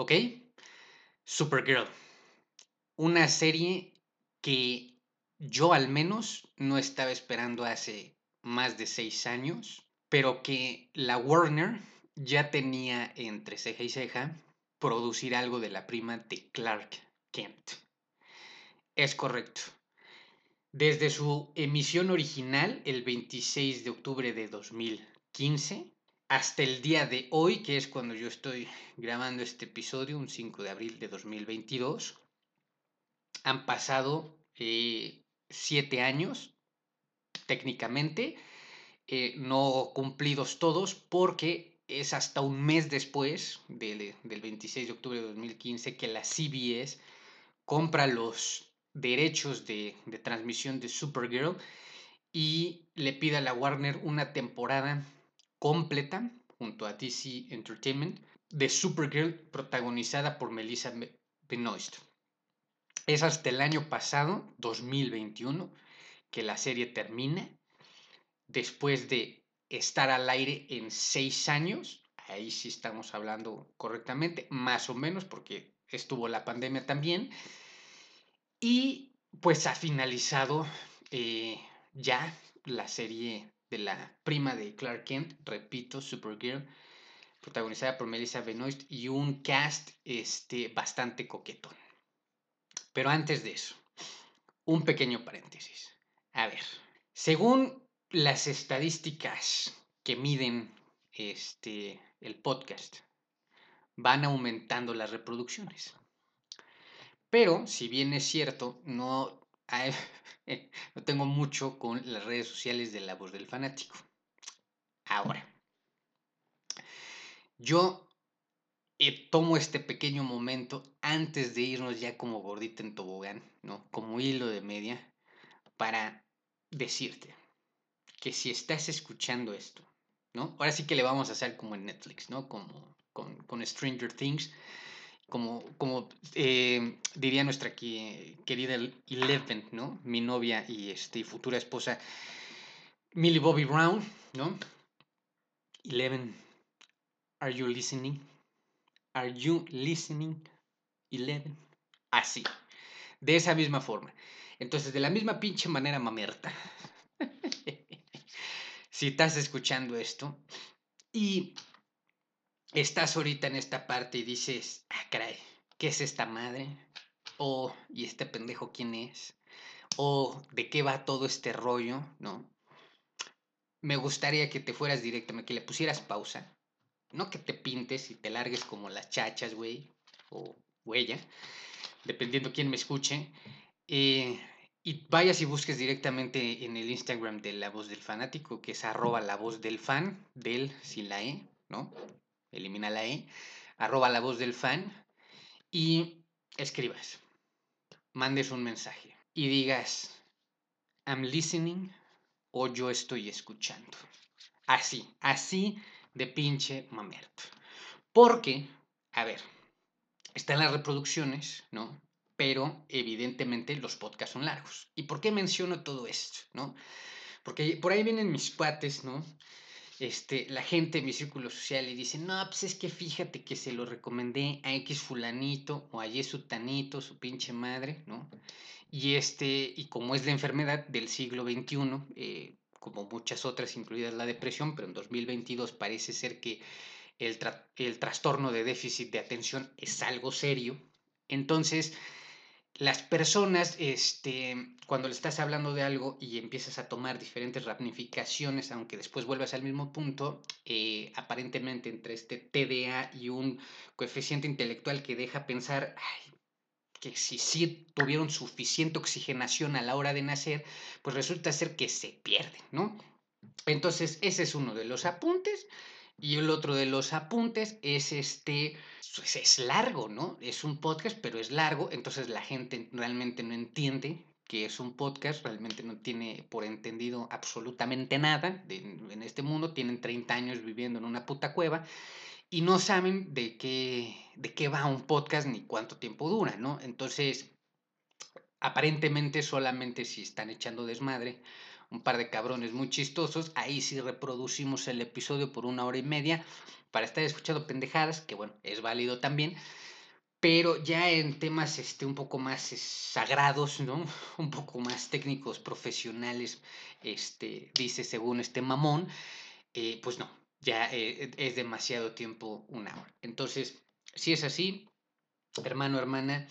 ¿Ok? Supergirl. Una serie que yo al menos no estaba esperando hace más de seis años, pero que la Warner ya tenía entre ceja y ceja producir algo de la prima de Clark Kent. Es correcto. Desde su emisión original, el 26 de octubre de 2015, hasta el día de hoy, que es cuando yo estoy grabando este episodio, un 5 de abril de 2022, han pasado eh, siete años, técnicamente, eh, no cumplidos todos, porque es hasta un mes después del, del 26 de octubre de 2015 que la CBS compra los derechos de, transmisión de Supergirl y le pide a la Warner una temporada completa junto a DC Entertainment de Supergirl protagonizada por Melissa Benoist. Es hasta el año pasado, 2021, que la serie termina. Después de estar al aire en seis años, ahí sí estamos hablando correctamente, más o menos, porque estuvo la pandemia también. Y pues ha finalizado eh, ya la serie de la prima de Clark Kent, repito, Supergirl, protagonizada por Melissa Benoist y un cast este, bastante coquetón. Pero antes de eso, un pequeño paréntesis. A ver, según las estadísticas que miden este, el podcast, van aumentando las reproducciones. Pero, si bien es cierto, no, no tengo mucho con las redes sociales de la voz del fanático. Ahora, yo eh, tomo este pequeño momento antes de irnos ya como gordita en tobogán, ¿no? Como hilo de media, para decirte que si estás escuchando esto, ¿no? Ahora sí que le vamos a hacer como en Netflix, ¿no? Como con, con Stranger Things como, como eh, diría nuestra querida Eleven, ¿no? Mi novia y este, futura esposa, Millie Bobby Brown, ¿no? Eleven, are you listening? Are you listening? Eleven. Así, de esa misma forma. Entonces, de la misma pinche manera mamerta. si estás escuchando esto y estás ahorita en esta parte y dices, ah, caray, ¿qué es esta madre? O, ¿y este pendejo quién es? O, ¿de qué va todo este rollo? ¿No? Me gustaría que te fueras directamente, que le pusieras pausa. No que te pintes y te largues como las chachas, güey, o huella, dependiendo quién me escuche. Eh, y vayas y busques directamente en el Instagram de La Voz del Fanático, que es arroba la voz del fan, del sin la E, ¿no? Elimina la E, arroba la voz del fan y escribas, mandes un mensaje y digas, I'm listening o yo estoy escuchando. Así, así de pinche mamerto. Porque, a ver, están las reproducciones, ¿no? Pero evidentemente los podcasts son largos. ¿Y por qué menciono todo esto, no? Porque por ahí vienen mis cuates, ¿no? Este, la gente en mi círculo social y dice, no, pues es que fíjate que se lo recomendé a X fulanito o a Y sutanito, su pinche madre, ¿no? Y este, y como es la enfermedad del siglo XXI, eh, como muchas otras, incluidas la depresión, pero en 2022 parece ser que el, el trastorno de déficit de atención es algo serio. Entonces, las personas, este, cuando le estás hablando de algo y empiezas a tomar diferentes ramificaciones, aunque después vuelvas al mismo punto, eh, aparentemente entre este TDA y un coeficiente intelectual que deja pensar que si sí tuvieron suficiente oxigenación a la hora de nacer, pues resulta ser que se pierden, ¿no? Entonces, ese es uno de los apuntes. Y el otro de los apuntes es este, pues es largo, ¿no? Es un podcast, pero es largo, entonces la gente realmente no entiende que es un podcast, realmente no tiene por entendido absolutamente nada en este mundo, tienen 30 años viviendo en una puta cueva y no saben de qué, de qué va un podcast ni cuánto tiempo dura, ¿no? Entonces, aparentemente solamente si están echando desmadre un par de cabrones muy chistosos. Ahí sí reproducimos el episodio por una hora y media para estar escuchando pendejadas, que bueno, es válido también. pero ya en temas este, un poco más sagrados, ¿no? Un poco más técnicos, profesionales, este, dice según este mamón, eh, pues no, ya eh, es demasiado tiempo una hora. Entonces, si es así, hermano, hermana,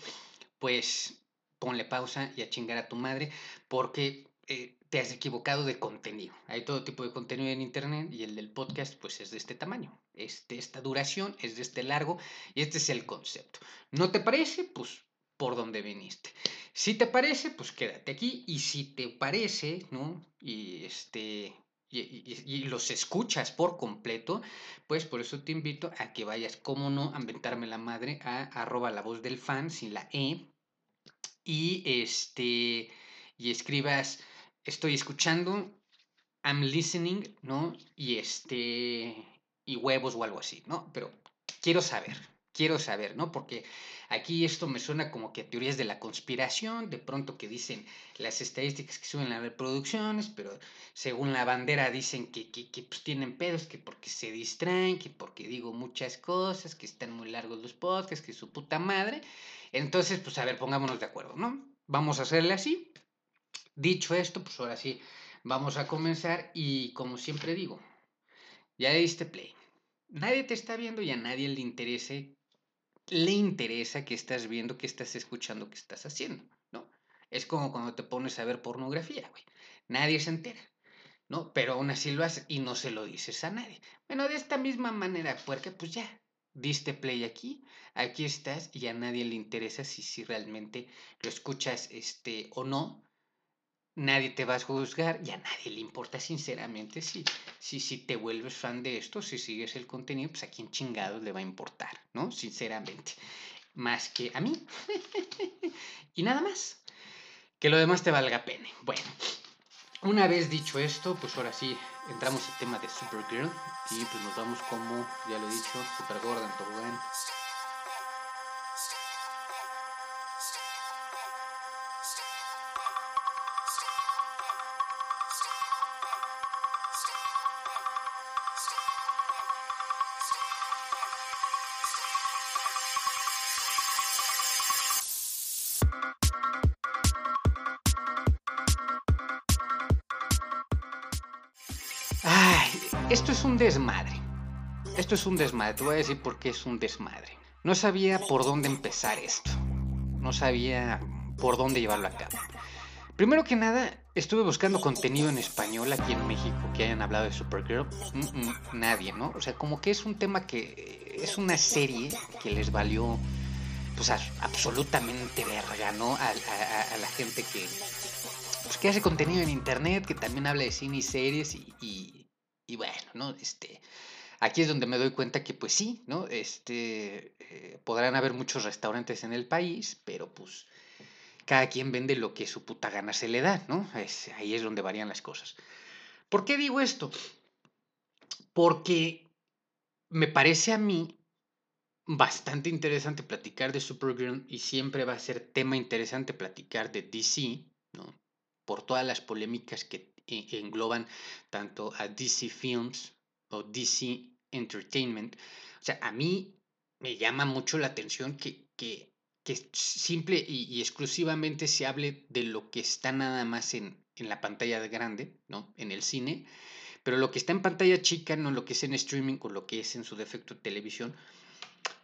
pues ponle pausa y a chingar a tu madre, porque eh, te has equivocado de contenido. Hay todo tipo de contenido en Internet y el del podcast pues es de este tamaño, es de esta duración, es de este largo y este es el concepto. ¿No te parece? Pues por donde viniste. Si te parece, pues quédate aquí y si te parece, ¿no? Y este... Y, los escuchas por completo, pues por eso te invito a que vayas, como no, a inventarme la madre a arroba la voz del fan sin la E y este y escribas estoy escuchando, I'm listening, ¿no? Y este, y huevos o algo así, ¿no? Pero quiero saber, quiero saber, ¿no? Porque aquí esto me suena como que a teorías de la conspiración, de pronto que dicen las estadísticas que suben las reproducciones, pero según la bandera dicen que, que, que pues, tienen pedos, que porque se distraen, que porque digo muchas cosas, que están muy largos los podcasts, que su puta madre. Entonces, pues a ver, pongámonos de acuerdo, ¿no? Vamos a hacerle así. Dicho esto, pues ahora sí, vamos a comenzar y como siempre digo, ya le diste play. Nadie te está viendo y a nadie le interese, le interesa que estás viendo, que estás escuchando, que estás haciendo, ¿no? Es como cuando te pones a ver pornografía, güey. Nadie se entera, ¿no? Pero aún así lo haces y no se lo dices a nadie. Bueno, de esta misma manera, puerca, pues ya, diste play aquí, aquí estás y a nadie le interesa si, si realmente lo escuchas este, o no, nadie te va a juzgar y a nadie le importa sinceramente si, si, si te vuelves fan de esto, si sigues el contenido, pues a quién chingados le va a importar, ¿no? Sinceramente. Más que a mí. y nada más. Que lo demás te valga pena. Bueno, una vez dicho esto, pues ahora sí entramos al tema de Supergirl y pues nos vamos como, ya lo he dicho, Super Gordon Tobogán. Esto es un desmadre. Esto es un desmadre. Te voy a decir por qué es un desmadre. No sabía por dónde empezar esto. No sabía por dónde llevarlo a cabo. Primero que nada, estuve buscando contenido en español aquí en México que hayan hablado de Supergirl. nadie, ¿no? O sea, como que es un tema que es una serie que les valió, pues, absolutamente verga, ¿no? A, la gente que, pues, que hace contenido en internet, que también habla de cine y series y ¿no? Este, aquí es donde me doy cuenta que pues sí, ¿no? Este, eh, podrán haber muchos restaurantes en el país, pero pues cada quien vende lo que su puta gana se le da, ¿no? Es, ahí es donde varían las cosas. ¿Por qué digo esto? Porque me parece a mí bastante interesante platicar de Supergirl y siempre va a ser tema interesante platicar de DC, ¿no? Por todas las polémicas que engloban tanto a DC Films o DC Entertainment. O sea, a mí me llama mucho la atención que, que, que simple y, exclusivamente se hable de lo que está nada más en, en la pantalla grande, ¿no? En el cine, pero lo que está en pantalla chica, no lo que es en streaming o lo que es en su defecto televisión,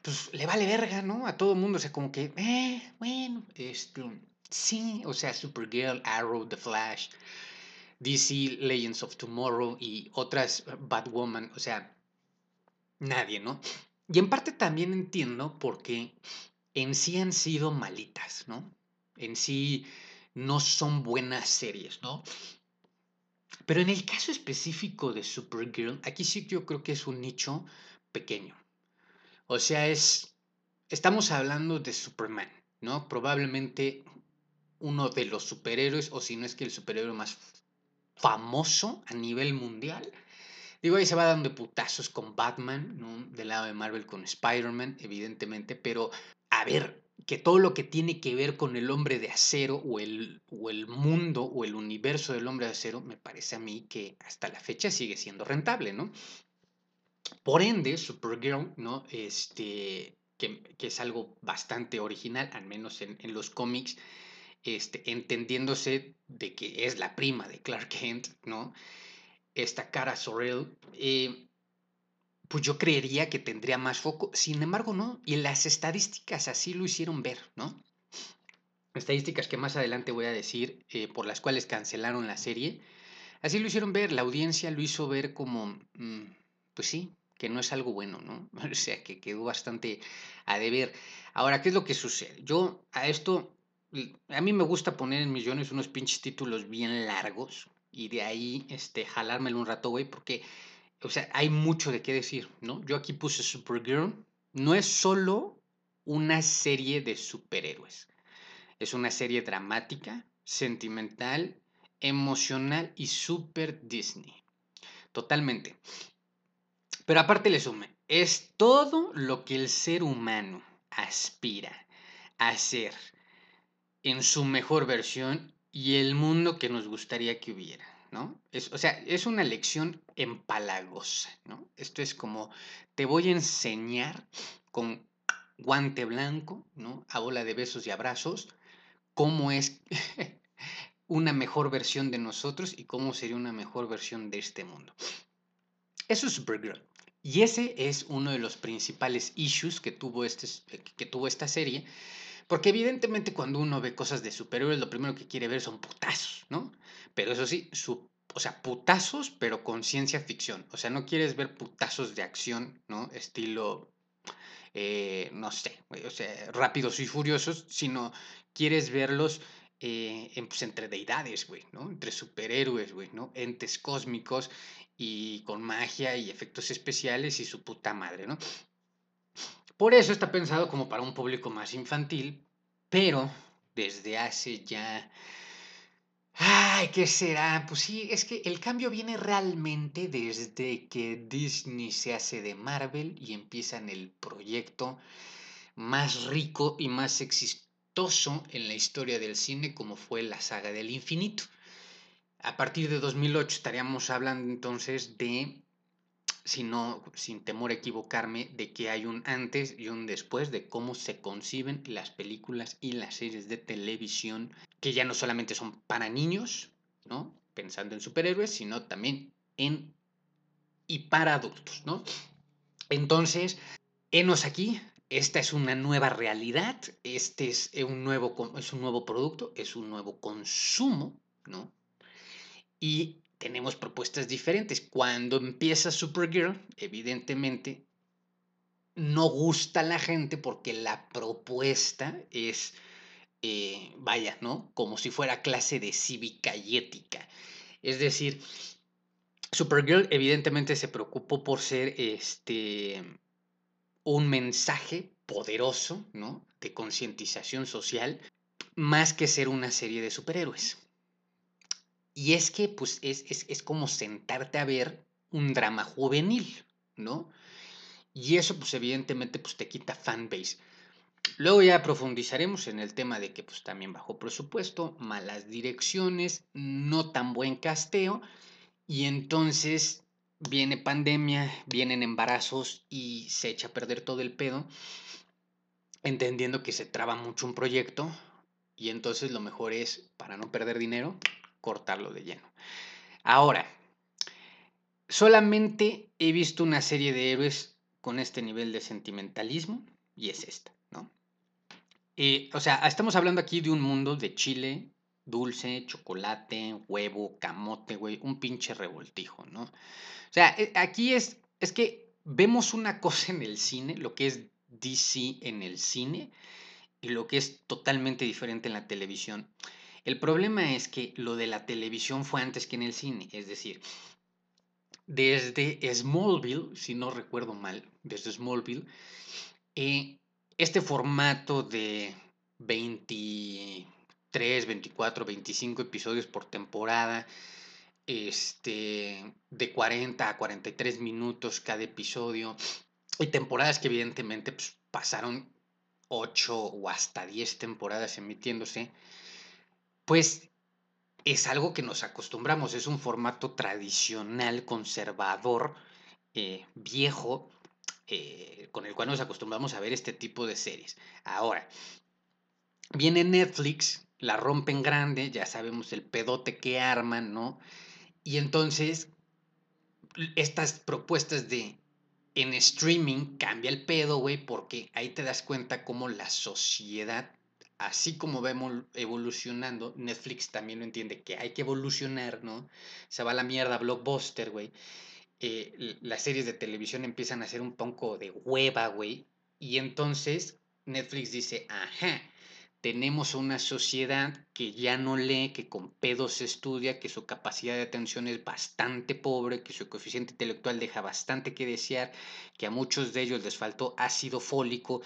pues le vale verga, ¿no? A todo el mundo, o sea, como que, eh, bueno, esto, sí, o sea, Supergirl, Arrow, The Flash, DC Legends of Tomorrow y otras eh, Batwoman, o sea, nadie, ¿no? Y en parte también entiendo porque en sí han sido malitas, ¿no? En sí no son buenas series, ¿no? Pero en el caso específico de Supergirl, aquí sí yo creo que es un nicho pequeño. O sea, es, estamos hablando de Superman, ¿no? Probablemente uno de los superhéroes, o si no es que el superhéroe más famoso a nivel mundial. Digo, ahí se va dando putazos con Batman. Del lado de Marvel con Spider-Man, evidentemente, pero a ver, que todo lo que tiene que ver con el hombre de acero o el, o el mundo o el universo del hombre de acero, me parece a mí que hasta la fecha sigue siendo rentable, ¿no? Por ende, Supergirl, ¿no? Este, que, es algo bastante original, al menos en, los cómics, este, entendiéndose de que es la prima de Clark Kent, ¿no? Esta cara Sorrell, eh, pues yo creería que tendría más foco, sin embargo, no, y las estadísticas así lo hicieron ver, ¿no? Estadísticas que más adelante voy a decir, eh, por las cuales cancelaron la serie, así lo hicieron ver, la audiencia lo hizo ver como, mm, pues sí, que no es algo bueno, ¿no? O sea, que quedó bastante a deber. Ahora, ¿qué es lo que sucede? Yo a esto, a mí me gusta poner en millones unos pinches títulos bien largos y de ahí, este, jalármelo un rato, güey, porque, o sea, hay mucho de qué decir, ¿no? Yo aquí puse Supergirl, no es solo una serie de superhéroes, es una serie dramática, sentimental, emocional y super Disney. Totalmente. Pero aparte le sume, es todo lo que el ser humano aspira a ser en su mejor versión y el mundo que nos gustaría que hubiera, ¿no? Es, o sea, es una lección empalagosa, ¿no? Esto es como, te voy a enseñar con guante blanco, ¿no? A bola de besos y abrazos, cómo es una mejor versión de nosotros y cómo sería una mejor versión de este mundo. Eso es Supergirl. Y ese es uno de los principales issues que tuvo, este, que tuvo esta serie, porque evidentemente cuando uno ve cosas de superhéroes, lo primero que quiere ver son putazos, ¿no? Pero eso sí, o sea, putazos, pero con ciencia ficción. O sea, no quieres ver putazos de acción, ¿no? Estilo, eh, no sé, o sea, rápidos y furiosos, sino quieres verlos eh, pues, entre deidades, güey, ¿no? Entre superhéroes, güey, ¿no? Entes cósmicos y con magia y efectos especiales y su puta madre, ¿no? Por eso está pensado como para un público más infantil, pero desde hace ya... Ay, ¿qué será? Pues sí, es que el cambio viene realmente desde que Disney se hace de Marvel y empiezan el proyecto más rico y más exitoso en la historia del cine como fue la saga del infinito. A partir de 2008 estaríamos hablando entonces de, si no, sin temor a equivocarme, de que hay un antes y un después de cómo se conciben las películas y las series de televisión, que ya no solamente son para niños, ¿no? Pensando en superhéroes, sino también en y para adultos, ¿no? Entonces, enos aquí, esta es una nueva realidad, este es un nuevo, es un nuevo producto, es un nuevo consumo, ¿no? y tenemos propuestas diferentes. Cuando empieza Supergirl, evidentemente no gusta a la gente porque la propuesta es, eh, vaya, ¿no? Como si fuera clase de cívica y ética. Es decir, Supergirl evidentemente se preocupó por ser este un mensaje poderoso, ¿no? De concientización social, más que ser una serie de superhéroes. Y es que, pues, es, es, como sentarte a ver un drama juvenil, ¿no? Y eso, pues, evidentemente, pues, te quita fanbase. Luego ya profundizaremos en el tema de que, pues, también bajo presupuesto, malas direcciones, no tan buen casteo, y entonces viene pandemia, vienen embarazos y se echa a perder todo el pedo, entendiendo que se traba mucho un proyecto, y entonces lo mejor es, para no perder dinero, cortarlo de lleno. Ahora, solamente he visto una serie de héroes con este nivel de sentimentalismo y es esta, ¿no? Eh, o sea, estamos hablando aquí de un mundo de chile, dulce, chocolate, huevo, camote, güey, un pinche revoltijo, ¿no? O sea, eh, aquí es, es que vemos una cosa en el cine, lo que es DC en el cine, y lo que es totalmente diferente en la televisión. El problema es que lo de la televisión fue antes que en el cine, es decir, desde Smallville, si no recuerdo mal, desde Smallville, eh, este formato de 23, 24, 25 episodios por temporada, este, de 40 a 43 minutos cada episodio, y temporadas que evidentemente pues, pasaron 8 o hasta 10 temporadas emitiéndose, pues es algo que nos acostumbramos, es un formato tradicional, conservador, eh, viejo, eh, con el cual nos acostumbramos a ver este tipo de series. Ahora, viene Netflix, la rompen grande, ya sabemos el pedote que arman, ¿no? Y entonces, estas propuestas de en streaming cambia el pedo, güey, porque ahí te das cuenta cómo la sociedad, así como vemos evolucionando, Netflix también lo entiende que hay que evolucionar, ¿no? Se va la mierda Blockbuster, güey. Eh, las series de televisión empiezan a ser un poco de hueva, güey. Y entonces Netflix dice, ajá, tenemos una sociedad que ya no lee, que con pedos estudia, que su capacidad de atención es bastante pobre, que su coeficiente intelectual deja bastante que desear, que a muchos de ellos les faltó ácido fólico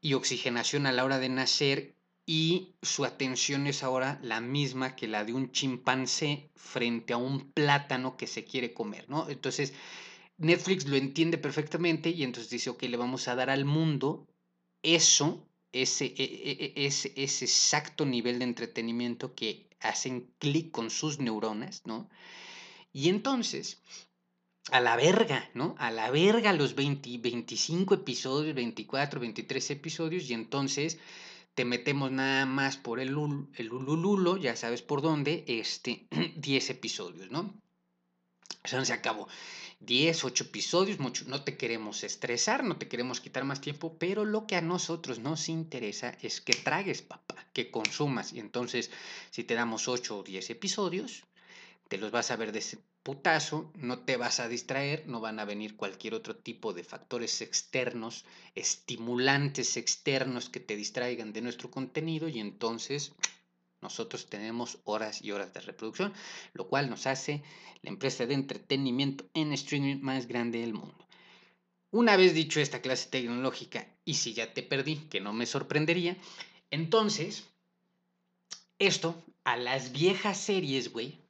y oxigenación a la hora de nacer y su atención es ahora la misma que la de un chimpancé frente a un plátano que se quiere comer, ¿no? Entonces, Netflix lo entiende perfectamente y entonces dice, ok, le vamos a dar al mundo eso ese, e, e, e, ese, ese exacto nivel de entretenimiento que hacen clic con sus neuronas, ¿no? Y entonces, a la verga, ¿no? A la verga los 20, 25 episodios, 24, 23 episodios, y entonces te metemos nada más por el, el ya sabes por dónde, este, 10 episodios, ¿no? Eso se acabó. 10, 8 episodios, mucho. No te queremos estresar, no te queremos quitar más tiempo, pero lo que a nosotros nos interesa es que tragues, papá, que consumas. Y entonces, si te damos 8 o 10 episodios, te los vas a ver de ese putazo, no te vas a distraer, no van a venir cualquier otro tipo de factores externos, estimulantes externos que te distraigan de nuestro contenido y entonces nosotros tenemos horas y horas de reproducción, lo cual nos hace la empresa de entretenimiento en streaming más grande del mundo. Una vez dicho esta clase tecnológica, y si ya te perdí, que no me sorprendería, entonces, esto a las viejas series, güey,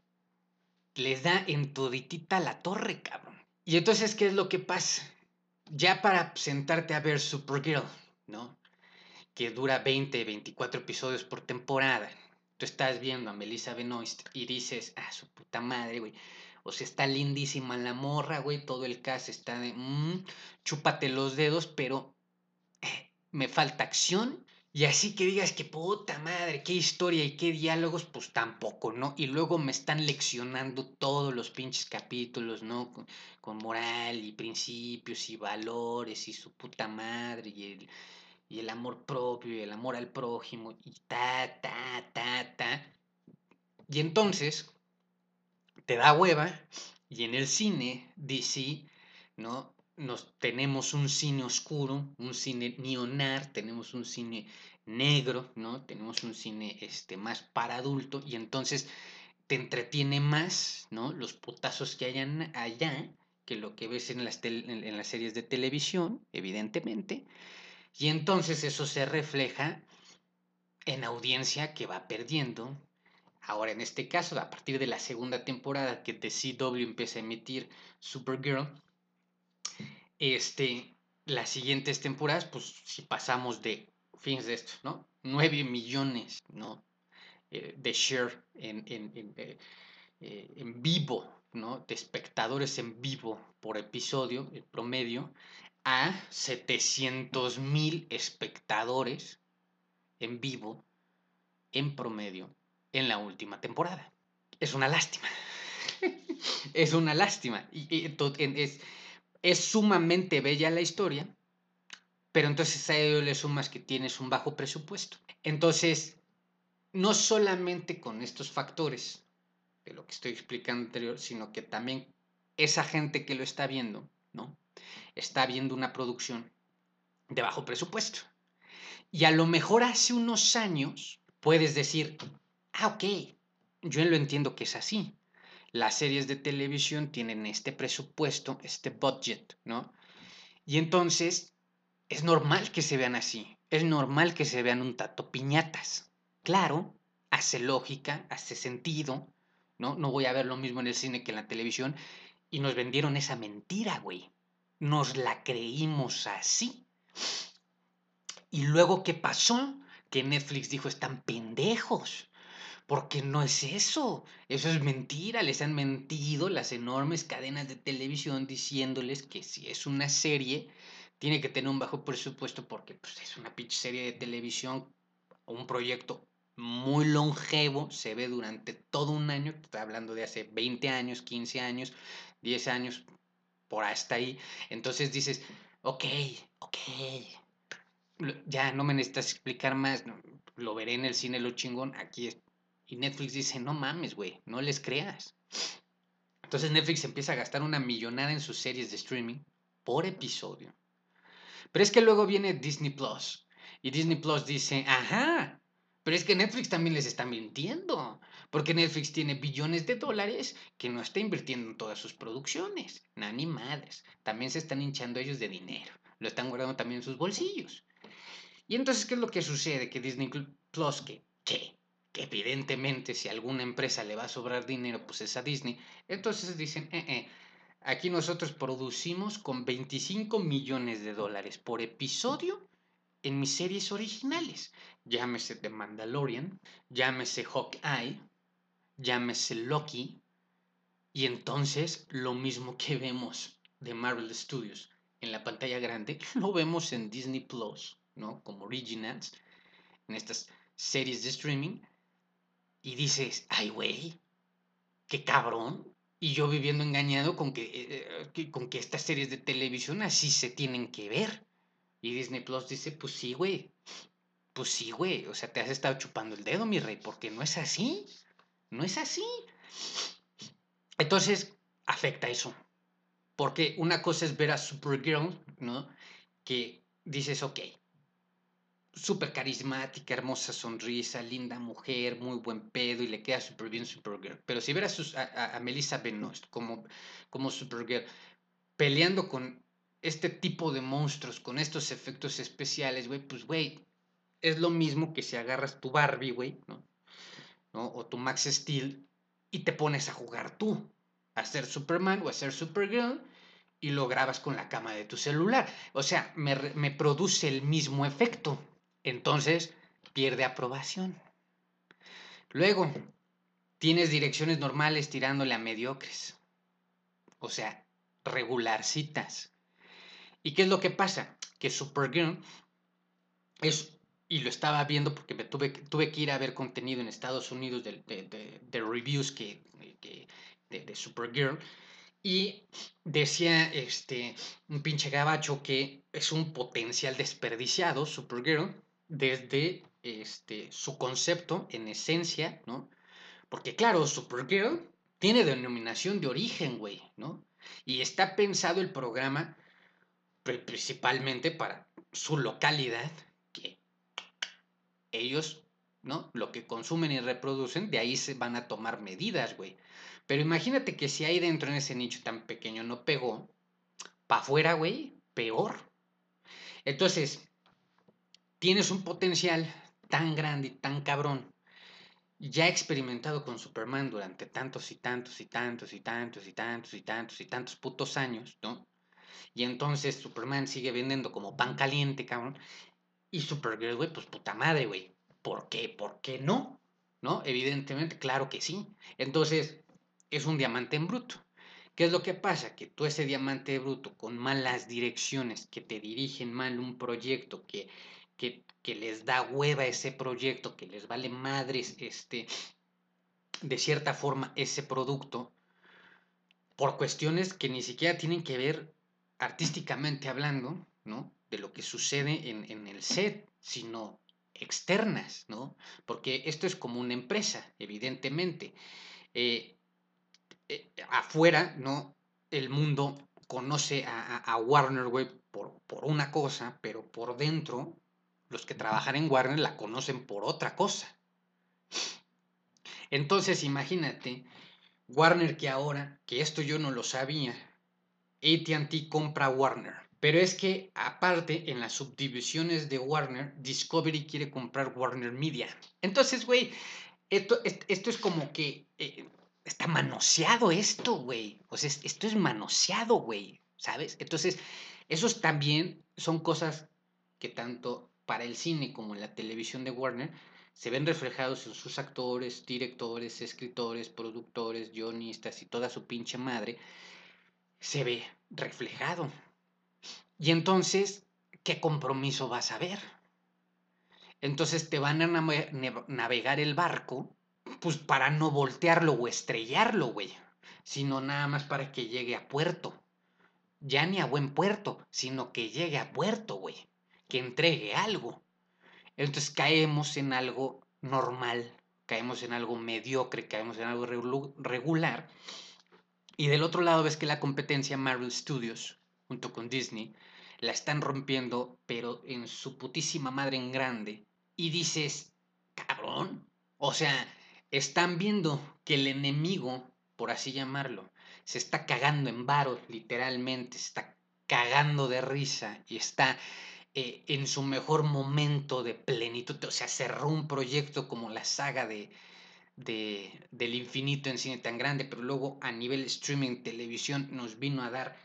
les da en toditita la torre, cabrón. Y entonces, ¿qué es lo que pasa? Ya para sentarte a ver Supergirl, ¿no? Que dura 20, 24 episodios por temporada, tú estás viendo a Melissa Benoist y dices, ah, su puta madre, güey. O sea, está lindísima la morra, güey. Todo el cast está de, mmm, chúpate los dedos, pero eh, me falta acción. Y así que digas que puta madre, qué historia y qué diálogos, pues tampoco, ¿no? Y luego me están leccionando todos los pinches capítulos, ¿no? Con, moral y principios y valores y su puta madre y el, y el amor propio y el amor al prójimo y ta, ta, ta, ta. Y entonces te da hueva y en el cine DC, ¿no? Nos, tenemos un cine oscuro, un cine neonar, tenemos un cine negro, ¿no? Tenemos un cine este, más para adulto y entonces te entretiene más, ¿no? Los putazos que hayan allá que lo que ves en las, en las series de televisión, evidentemente. Y entonces eso se refleja en audiencia que va perdiendo. Ahora, en este caso, a partir de la segunda temporada que The CW empieza a emitir Supergirl, este, las siguientes temporadas, pues si pasamos de, de esto, ¿no? 9 millones, ¿no? Eh, de share en, en, eh, eh, en vivo, ¿no? De espectadores en vivo por episodio, el promedio, a 700 mil espectadores en vivo en promedio en la última temporada. Es una lástima. es una lástima. Y, es, es, sumamente bella la historia, pero entonces a ello le sumas que tienes un bajo presupuesto. Entonces, no solamente con estos factores de lo que estoy explicando anterior, sino que también esa gente que lo está viendo, ¿no? está viendo una producción de bajo presupuesto. Y a lo mejor hace unos años puedes decir, ah, ok, yo lo entiendo que es así. Las series de televisión tienen este presupuesto, este budget, ¿no? Y entonces es normal que se vean así. Es normal que se vean un tato piñatas. Claro, hace lógica, hace sentido, ¿no? No voy a ver lo mismo en el cine que en la televisión. Y nos vendieron esa mentira, güey nos la creímos así. Y luego, ¿qué pasó? Que Netflix dijo, están pendejos. Porque no es eso. Eso es mentira. Les han mentido las enormes cadenas de televisión diciéndoles que si es una serie tiene que tener un bajo presupuesto porque pues, es una pinche serie de televisión, un proyecto muy longevo, se ve durante todo un año, estoy hablando de hace 20 años, 15 años, 10 años, por hasta ahí. Entonces dices, ok, ok, ya no me necesitas explicar más, lo veré en el cine, lo chingón, aquí. Y Netflix dice, no mames, güey, no les creas. Entonces Netflix empieza a gastar una millonada en sus series de streaming por episodio. Pero es que luego viene Disney Plus. Y Disney Plus dice, ajá, pero es que Netflix también les está mintiendo. Porque Netflix tiene billones de dólares que no está invirtiendo en todas sus producciones. Ni madres. También se están hinchando ellos de dinero. Lo están guardando también en sus bolsillos. Y entonces, ¿qué es lo que sucede? Que Disney Plus, que, que, que evidentemente si alguna empresa le va a sobrar dinero, pues es a Disney. Entonces dicen, eh, eh, aquí nosotros producimos con 25 millones de dólares por episodio en mis series originales. Llámese The Mandalorian, llámese Hawkeye, llámese Loki. Y entonces lo mismo que vemos de Marvel Studios en la pantalla grande, lo vemos en Disney Plus, ¿no? Como originals, en estas series de streaming. Y dices, ay, güey, qué cabrón. Y yo viviendo engañado con que, eh, eh, con que estas series de televisión así se tienen que ver. Y Disney Plus dice, pues sí, güey. Pues sí, güey. O sea, te has estado chupando el dedo, mi rey, porque no es así. No es así. Entonces, afecta eso. Porque una cosa es ver a Supergirl, ¿no? Que dices, ok, súper carismática, hermosa sonrisa, linda mujer, muy buen pedo y le queda súper bien Supergirl. Pero si ver a, a, Melissa Benoist como, como Supergirl peleando con este tipo de monstruos con estos efectos especiales, güey, pues, güey, es lo mismo que si agarras tu Barbie, güey, ¿no? O tu Max Steel y te pones a jugar tú, a ser Superman o a ser Supergirl y lo grabas con la cama de tu celular. O sea, me, me produce el mismo efecto. Entonces, pierde aprobación. Luego, tienes direcciones normales tirándole a mediocres. O sea, regularcitas. ¿Y qué es lo que pasa? Que Supergirl es, y lo estaba viendo porque me tuve, tuve que ir a ver contenido en Estados Unidos de, reviews que, de, Supergirl, y decía este, un pinche gabacho que es un potencial desperdiciado, Supergirl, desde este, su concepto en esencia, ¿no? Porque claro, Supergirl tiene denominación de origen, güey, ¿no? Y está pensado el programa principalmente para su localidad, que ellos, ¿no? Lo que consumen y reproducen, de ahí se van a tomar medidas, güey. Pero imagínate que si ahí dentro en ese nicho tan pequeño no pegó, pa' afuera, güey, peor. Entonces, tienes un potencial tan grande y tan cabrón, ya experimentado con Superman durante tantos y tantos y tantos y tantos y tantos y tantos y tantos putos años, ¿no? Y entonces Superman sigue vendiendo como pan caliente, cabrón. Y Supergirl, güey, pues puta madre, güey. ¿Por qué? ¿Por qué no? ¿No? Evidentemente, claro que sí. Entonces, es un diamante en bruto. ¿Qué es lo que pasa? Que tú ese diamante bruto con malas direcciones, que te dirigen mal un proyecto, que, que, les da hueva ese proyecto, que les vale madres, este, de cierta forma, ese producto, por cuestiones que ni siquiera tienen que ver artísticamente hablando, ¿no? De lo que sucede en, el set, sino externas, ¿no? Porque esto es como una empresa, evidentemente. Eh, eh, afuera, ¿no? El mundo conoce a, Warner, por, por, una cosa, pero por dentro, los que trabajan en Warner la conocen por otra cosa. Entonces, imagínate, Warner que ahora, que esto yo no lo sabía, ATT compra Warner. Pero es que aparte en las subdivisiones de Warner, Discovery quiere comprar Warner Media. Entonces, güey, esto, esto, es como que eh, está manoseado esto, güey. O sea, esto es manoseado, güey, ¿sabes? Entonces, esos también son cosas que tanto para el cine como en la televisión de Warner se ven reflejados en sus actores, directores, escritores, productores, guionistas y toda su pinche madre se ve reflejado. Y entonces, ¿qué compromiso vas a ver? Entonces te van a navegar el barco, pues para no voltearlo o estrellarlo, güey, sino nada más para que llegue a puerto. Ya ni a buen puerto, sino que llegue a puerto, güey, que entregue algo. Entonces caemos en algo normal, caemos en algo mediocre, caemos en algo regular. Y del otro lado ves que la competencia Marvel Studios, junto con Disney, la están rompiendo, pero en su putísima madre en grande. Y dices, cabrón. O sea, están viendo que el enemigo, por así llamarlo, se está cagando en varo, literalmente, se está cagando de risa y está eh, en su mejor momento de plenitud. O sea, cerró un proyecto como la saga de, del infinito en cine tan grande, pero luego a nivel streaming, televisión, nos vino a dar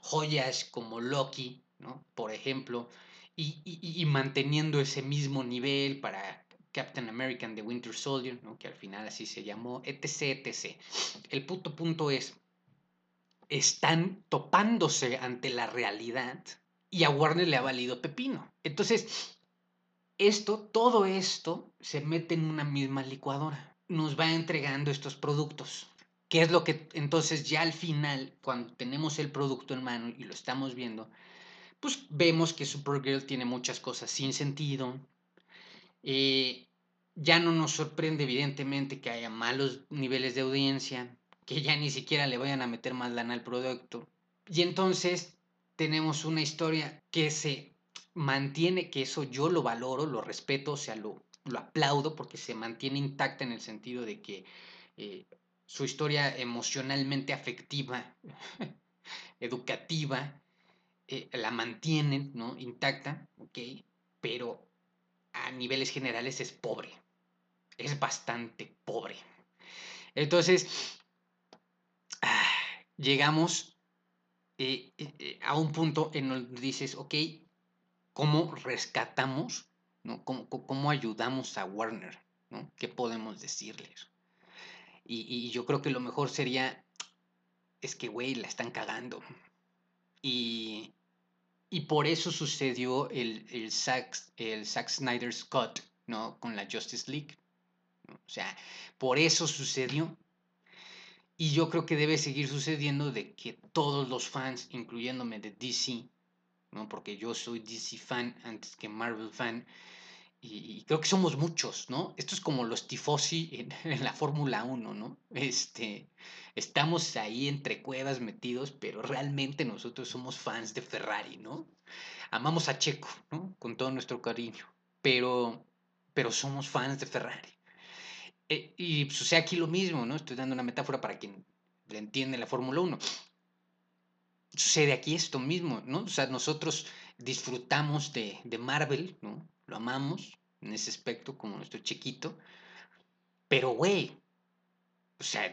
joyas como Loki, ¿no? Por ejemplo, y, manteniendo ese mismo nivel para Captain American The Winter Soldier, ¿no? que al final así se llamó, etc, etc. El puto punto es, están topándose ante la realidad y a Warner le ha valido pepino. Entonces, esto, todo esto se mete en una misma licuadora. Nos va entregando estos productos. ¿Qué es lo que entonces ya al final, cuando tenemos el producto en mano y lo estamos viendo, pues vemos que Supergirl tiene muchas cosas sin sentido. Eh, ya no nos sorprende evidentemente que haya malos niveles de audiencia, que ya ni siquiera le vayan a meter más lana al producto. Y entonces tenemos una historia que se mantiene, que eso yo lo valoro, lo respeto, o sea, lo, lo aplaudo porque se mantiene intacta en el sentido de que eh, su historia emocionalmente afectiva, educativa, eh, la mantienen, ¿no? Intacta, ¿ok? Pero a niveles generales es pobre. Es bastante pobre. Entonces, ah, llegamos eh, eh, a un punto en donde dices, ok, ¿cómo rescatamos? ¿no? ¿Cómo, ¿Cómo, ayudamos a Warner? ¿no? ¿Qué podemos decirles? Y, y yo creo que lo mejor sería, es que, güey, la están cagando. Y, y por eso sucedió el, el, Zack, el Zack Snyder Scott, ¿no? Con la Justice League. O sea, por eso sucedió. Y yo creo que debe seguir sucediendo de que todos los fans, incluyéndome de DC, ¿no? Porque yo soy DC fan antes que Marvel fan, y, creo que somos muchos, ¿no? Esto es como los tifosi en, la Fórmula 1, ¿no? Este, estamos ahí entre cuevas metidos, pero realmente nosotros somos fans de Ferrari, ¿no? Amamos a Checo, ¿no? Con todo nuestro cariño, pero, pero somos fans de Ferrari. Eh, y sucede aquí lo mismo, ¿no? Estoy dando una metáfora para quien le entiende la Fórmula 1. Sucede aquí esto mismo, ¿no? O sea, nosotros disfrutamos de, de Marvel, ¿no? Lo amamos en ese aspecto como nuestro chiquito. Pero, güey, o sea,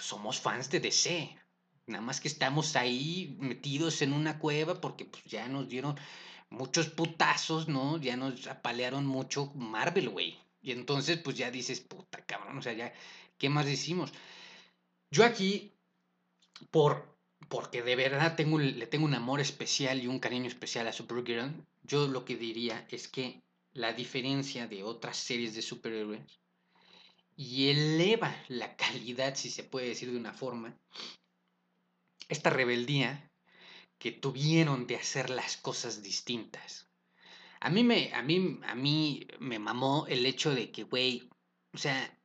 somos fans de DC. Nada más que estamos ahí metidos en una cueva porque pues, ya nos dieron muchos putazos, ¿no? Ya nos apalearon mucho Marvel, güey. Y entonces, pues ya dices, puta cabrón, o sea, ya, ¿qué más decimos? Yo aquí, por, porque de verdad tengo, le tengo un amor especial y un cariño especial a Supergirl, yo lo que diría es que la diferencia de otras series de superhéroes y eleva la calidad, si se puede decir de una forma, esta rebeldía que tuvieron de hacer las cosas distintas. A mí me, a mí, a mí me mamó el hecho de que, güey, o sea,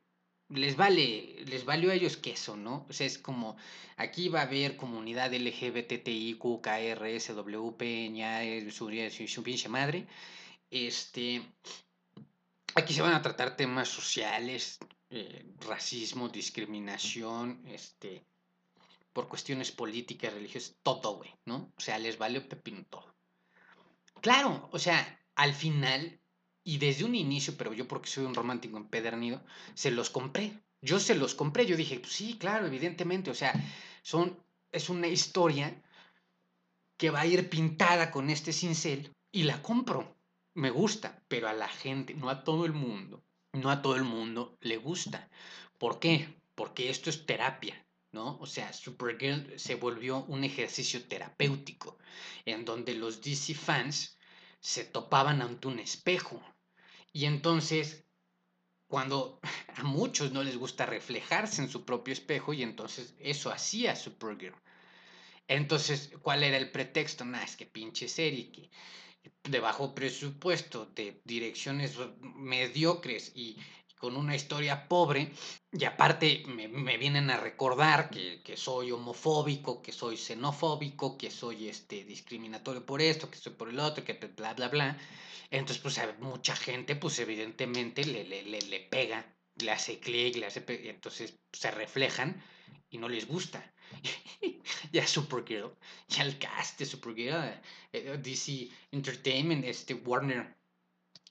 les vale, les valió a ellos queso, ¿no? O sea, es como, aquí va a haber comunidad LGBTI, QKR, SWP, ña, su, su pinche madre. Este, aquí se van a tratar temas sociales, eh, racismo, discriminación, este, por cuestiones políticas, religiosas, todo, güey, ¿no? O sea, les valió pepino todo. Claro, o sea, al final, y desde un inicio, pero yo porque soy un romántico empedernido, se los compré. Yo se los compré, yo dije, pues sí, claro, evidentemente, o sea, son, es una historia que va a ir pintada con este cincel y la compro. Me gusta, pero a la gente, no a todo el mundo, no a todo el mundo le gusta. ¿Por qué? Porque esto es terapia, ¿no? O sea, Supergirl se volvió un ejercicio terapéutico en donde los DC fans se topaban ante un espejo. Y entonces, cuando a muchos no les gusta reflejarse en su propio espejo, y entonces eso hacía Supergirl. Entonces, ¿cuál era el pretexto? Nada, es que pinche serie, que de bajo presupuesto, de direcciones mediocres y con una historia pobre, y aparte me, vienen a recordar que, soy homofóbico, que soy xenofóbico, que soy este, discriminatorio por esto, que soy por el otro, que bla, bla, bla. Entonces, pues a mucha gente, pues evidentemente le, le, le, le pega, le hace clic, le hace... Entonces se reflejan y no les gusta. ya Supergirl, ya el cast de Supergirl, eh, DC Entertainment, este Warner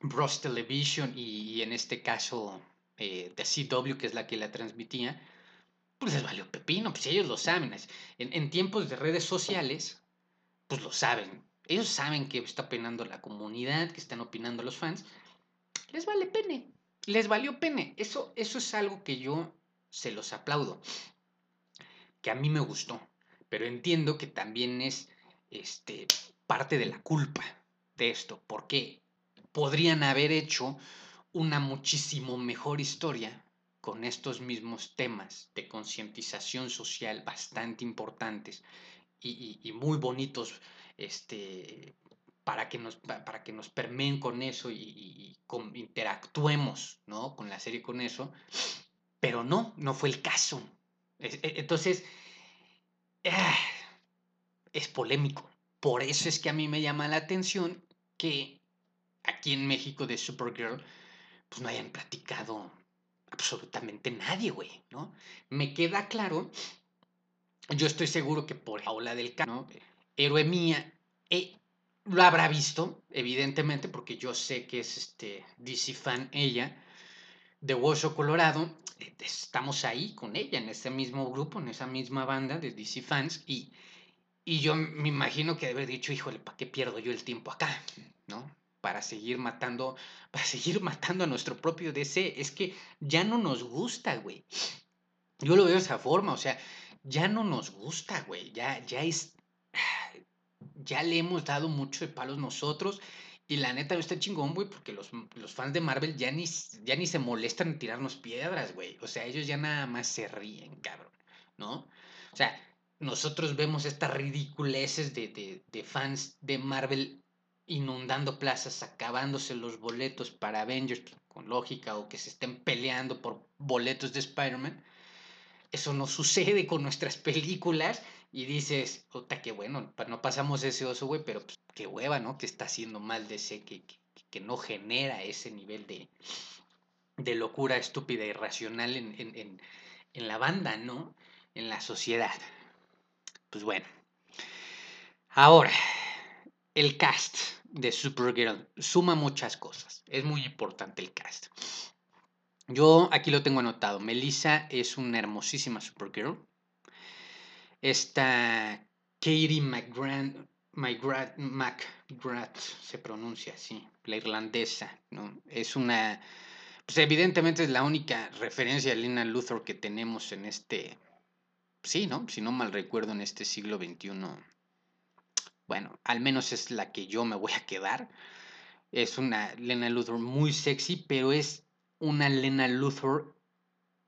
Bros. Television y, en este caso eh, de CW, que es la que la transmitía, pues les valió pepino, pues ellos lo saben. En, en tiempos de redes sociales, pues lo saben. Ellos saben que está opinando la comunidad, que están opinando los fans. Les vale pene. Les valió pene. Eso, eso es algo que yo se los aplaudo que a mí me gustó, pero entiendo que también es este, parte de la culpa de esto, porque podrían haber hecho una muchísimo mejor historia con estos mismos temas de concientización social bastante importantes y, muy bonitos este, para, que nos, para que nos permeen con eso y, interactuemos ¿no? con la serie con eso, pero no, no fue el caso. E, entonces, ah, es polémico. Por eso es que a mí me llama la atención que aquí en México de Supergirl, pues no hayan platicado absolutamente nadie, güey, ¿no? Me queda claro, yo estoy seguro que por la ola del ¿no? Héroe Mía, eh, lo habrá visto, evidentemente, porque yo sé que es este DC fan ella, de Hueso Colorado, eh, estamos ahí con ella, en ese mismo grupo, en esa misma banda de DC fans, y, y yo me imagino que debe haber dicho, híjole, ¿para qué pierdo yo el tiempo acá? ¿No? Para seguir matando, para seguir matando a nuestro propio DC. Es que ya no nos gusta, güey. Yo lo veo de esa forma, o sea, ya no nos gusta, güey. Ya, ya es. Ya le hemos dado mucho de palos nosotros y la neta, está chingón, güey, porque los, fans de Marvel ya ni, ya ni se molestan en tirarnos piedras, güey. O sea, ellos ya nada más se ríen, cabrón, ¿no? O sea, nosotros vemos estas ridiculeces de, de fans de Marvel inundando plazas, acabándose los boletos para Avengers, con lógica, o que se estén peleando por boletos de Spider-Man. Eso no sucede con nuestras películas y dices, puta, qué bueno, no pasamos ese oso, güey, pero pues, qué hueva, ¿no? Que está haciendo mal de ese, que, que, no genera ese nivel de, de locura estúpida, irracional en, en, en, la banda, ¿no? En la sociedad. Pues bueno. Ahora, el cast de Supergirl suma muchas cosas. Es muy importante el cast. Yo aquí lo tengo anotado. Melissa es una hermosísima Supergirl. Esta Katie McGrath, McGrath, se pronuncia así, la irlandesa, ¿no? Es una, pues evidentemente es la única referencia a Lina Luthor que tenemos en este, sí, ¿no? Si no mal recuerdo, en este siglo XXI. Bueno, al menos es la que yo me voy a quedar. Es una Lena Luthor muy sexy, pero es una Lena Luthor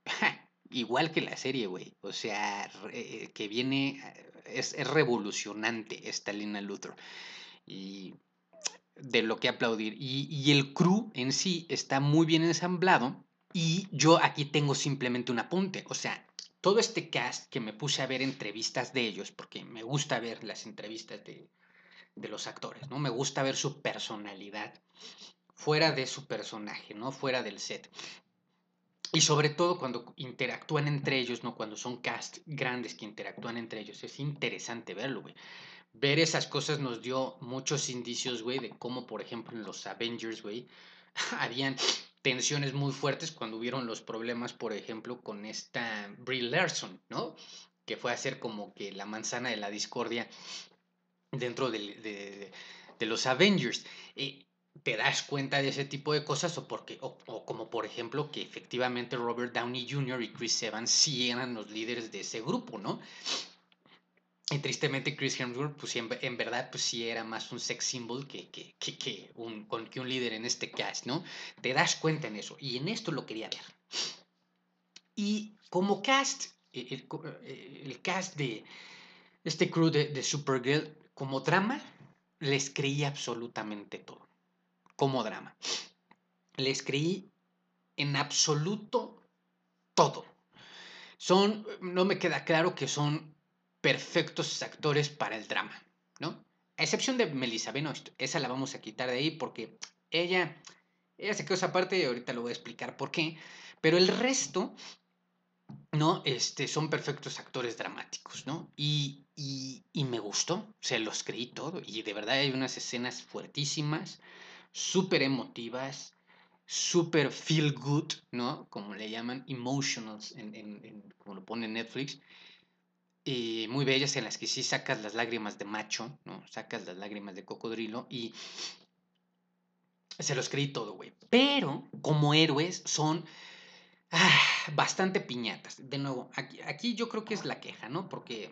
igual que la serie, güey. O sea, eh, que viene, es, revolucionante esta Lina Luthor. Y de lo que aplaudir. Y, el crew en sí está muy bien ensamblado. Y yo aquí tengo simplemente un apunte. O sea, todo este cast que me puse a ver entrevistas de ellos, porque me gusta ver las entrevistas de, de los actores, ¿no? Me gusta ver su personalidad fuera de su personaje, ¿no? Fuera del set. Y sobre todo cuando interactúan entre ellos, ¿no? Cuando son cast grandes que interactúan entre ellos. Es interesante verlo, güey. Ver esas cosas nos dio muchos indicios, güey, de cómo, por ejemplo, en los Avengers, güey, habían tensiones muy fuertes cuando hubieron los problemas, por ejemplo, con esta Brie Larson, ¿no? Que fue a ser como que la manzana de la discordia dentro de, de, los Avengers. Eh, te das cuenta de ese tipo de cosas o, porque, o, como por ejemplo que efectivamente Robert Downey Jr. y Chris Evans sí eran los líderes de ese grupo, ¿no? Y tristemente Chris Hemsworth, pues en, verdad, pues sí era más un sex symbol que, que, que, un, que un líder en este cast, ¿no? Te das cuenta en eso. Y en esto lo quería ver. Y como cast, el, el cast de este crew de, de Supergirl, como drama, les creí absolutamente todo. Como drama. Les creí en absoluto todo. Son, no me queda claro que son perfectos actores para el drama, ¿no? A excepción de Melissa Benoist, esa la vamos a quitar de ahí porque ella, ella se quedó esa parte y ahorita lo voy a explicar por qué, pero el resto, ¿no? Este, son perfectos actores dramáticos, ¿no? Y, y, me gustó, se los creí todo y de verdad hay unas escenas fuertísimas, súper emotivas, súper feel good, ¿no? Como le llaman, emotionals, en, como lo pone Netflix y muy bellas en las que sí sacas las lágrimas de macho, ¿no? Sacas las lágrimas de cocodrilo y se los creí todo, güey. Pero como héroes son ah, bastante piñatas. De nuevo, aquí, aquí yo creo que es la queja, ¿no? Porque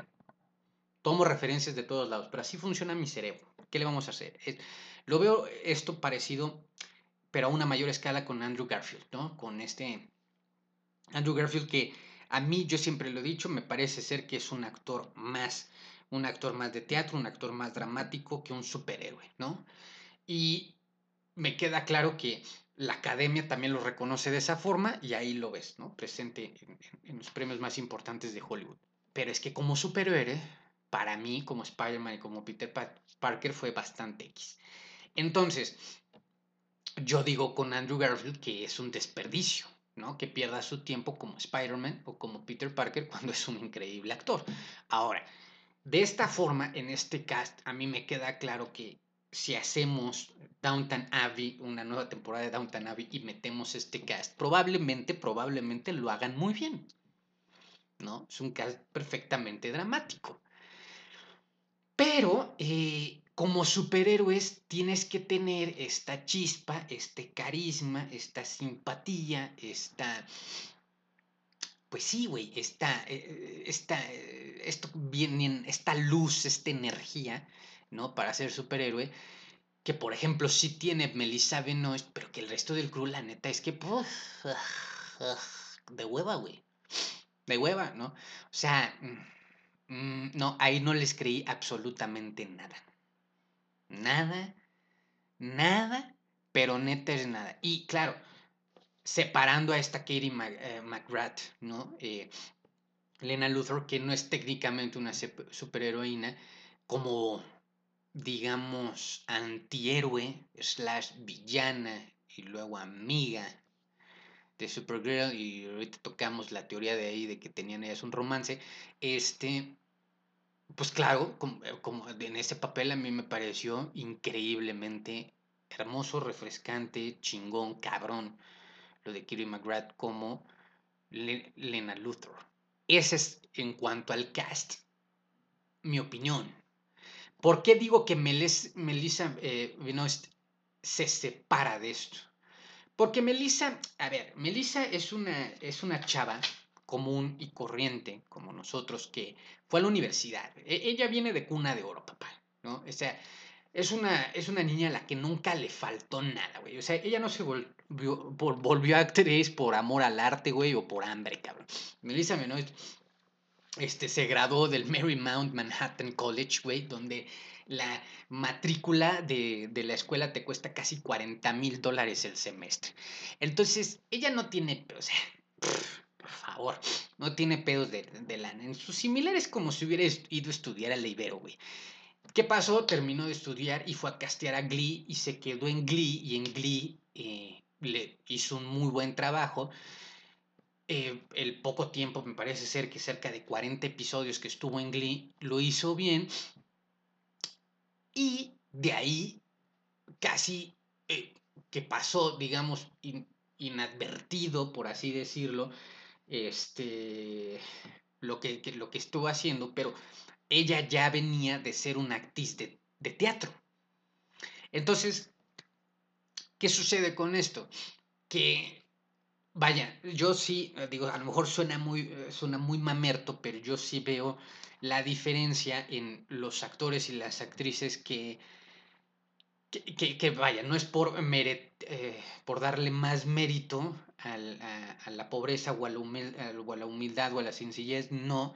tomo referencias de todos lados, pero así funciona mi cerebro. ¿Qué le vamos a hacer? lo veo esto parecido, pero a una mayor escala con Andrew Garfield, ¿no? Con este Andrew Garfield que a mí, yo siempre lo he dicho, me parece ser que es un actor más, un actor más de teatro, un actor más dramático que un superhéroe, ¿no? Y me queda claro que la academia también lo reconoce de esa forma y ahí lo ves, ¿no? Presente en, los premios más importantes de Hollywood. Pero es que como superhéroe, para mí, como Spider-Man y como Peter Parker, fue bastante X. Entonces, yo digo con Andrew Garfield que es un desperdicio, ¿no? Que pierda su tiempo como Spider-Man o como Peter Parker cuando es un increíble actor. Ahora, de esta forma, en este cast, a mí me queda claro que si hacemos Downton Abbey, una nueva temporada de Downton Abbey y metemos este cast, probablemente, probablemente lo hagan muy bien. ¿No? Es un cast perfectamente dramático. Pero eh, como superhéroes tienes que tener esta chispa, este carisma, esta simpatía, esta... Pues sí, güey, esta, eh, esta, eh, esto bien, esta luz, esta energía, ¿no? Para ser superhéroe, que por ejemplo sí tiene Melissa Benoist, pero que el resto del crew, la neta, es que, de hueva, güey. De hueva, ¿no? O sea, mm, mm, no, ahí no les creí absolutamente nada. Nada, nada, pero neta es nada. Y claro, separando a esta Katie eh, McGrath, ¿no? Eh, Lena Luthor, que no es técnicamente una superheroína, como, digamos, antihéroe, slash villana y luego amiga de Supergirl, y ahorita tocamos la teoría de ahí de que tenían ellas un romance, este, pues claro, eh, como, en ese papel a mí me pareció increíblemente hermoso, refrescante, chingón, cabrón, lo de Kiri McGrath como Lena Luthor. Ese es en cuanto al cast, mi opinión. ¿Por qué digo que Melissa eh, se separa de esto? Porque Melissa, a ver, Melissa es una, es una chava común y corriente, como nosotros, que fue a la universidad. E, ella viene de cuna de oro, papá, ¿no? O sea, es una, es una niña a la que nunca le faltó nada, güey. O sea, ella no se volvió, volvió actriz por amor al arte, güey, o por hambre, cabrón. Melissa Benoist este, se graduó del Marymount Manhattan College, güey, donde la matrícula de, de, la escuela te cuesta casi 40 mil dólares el semestre. Entonces, ella no tiene, o sea, por favor, no tiene pedos de, de lana. En sus similares como si hubiera ido a estudiar a la güey. ¿Qué pasó? Terminó de estudiar y fue a castear a Glee y se quedó en Glee y en Glee eh, le hizo un muy buen trabajo. Eh, el poco tiempo, me parece ser que cerca de 40 episodios que estuvo en Glee, lo hizo bien. Y de ahí, casi eh, que pasó, digamos, inadvertido, por así decirlo, este, lo que, lo que estuvo haciendo, pero ella ya venía de ser una actriz de, teatro. Entonces, ¿Qué sucede con esto? Que, vaya, yo sí, eh, digo, a lo mejor suena muy, eh, suena muy mamerto, pero yo sí veo la diferencia en los actores y las actrices que, que, vaya, no es por, eh, por darle más mérito a, la pobreza o a la, humildad o a la sencillez, no,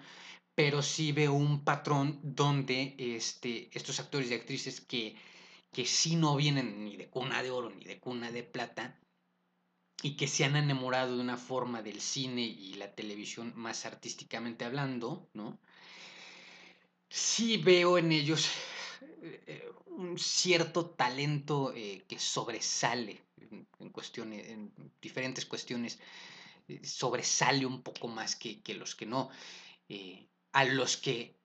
pero sí veo un patrón donde este, estos actores y actrices que, que sí no vienen ni de cuna de oro ni de cuna de plata y que se han enamorado de una forma del cine y la televisión más artísticamente hablando, ¿no? Sí veo en ellos un cierto talento eh, que sobresale en, cuestiones, en diferentes cuestiones, eh, sobresale un poco más que, los que no. a los que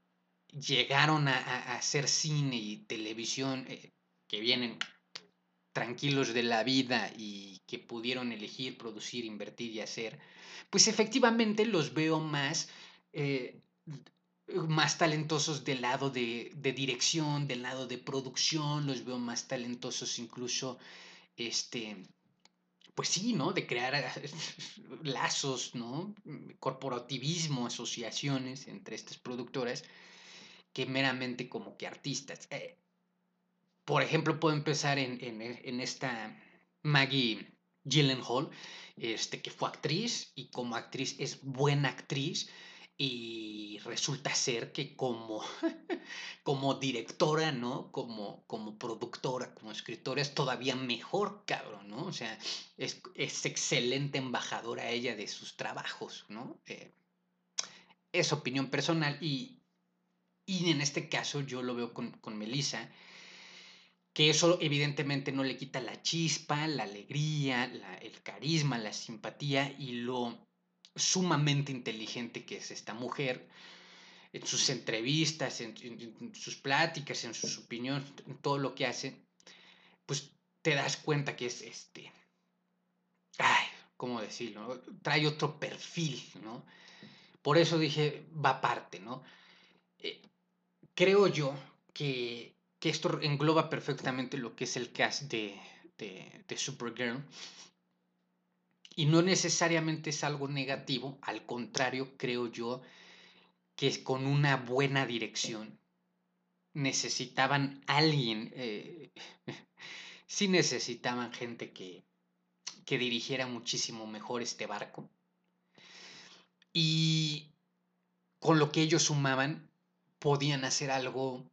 llegaron a, hacer cine y televisión, que vienen tranquilos de la vida y que pudieron elegir, producir, invertir y hacer, pues efectivamente los veo más más talentosos del lado de, dirección, del lado de producción, los veo más talentosos incluso, este, pues sí, ¿no? De crear lazos, ¿no? Corporativismo, asociaciones entre estas productoras que meramente como que artistas. Eh, por ejemplo, puedo empezar en, en esta Maggie Gyllenhaal, este, que fue actriz y como actriz es buena actriz y resulta ser que como, como directora, ¿no? Como, como productora, como escritora, es todavía mejor, cabrón, ¿no? O sea, es, excelente embajadora ella de sus trabajos, ¿no? Eh, es opinión personal y, y en este caso yo lo veo con, con Melissa, que eso evidentemente no le quita la chispa, la alegría, el carisma, la simpatía y lo sumamente inteligente que es esta mujer, en sus entrevistas, en, sus pláticas, en sus opiniones, en todo lo que hace, pues te das cuenta que es este, ay, ¿cómo decirlo? Trae otro perfil, ¿no? Por eso dije, va aparte, ¿no? Eh, creo yo que, esto engloba perfectamente lo que es el cast de, de, de Supergirl y no necesariamente es algo negativo, al contrario, creo yo que con una buena dirección necesitaban alguien, eh, sí necesitaban gente que, que dirigiera muchísimo mejor este barco. Y con lo que ellos sumaban, podían hacer algo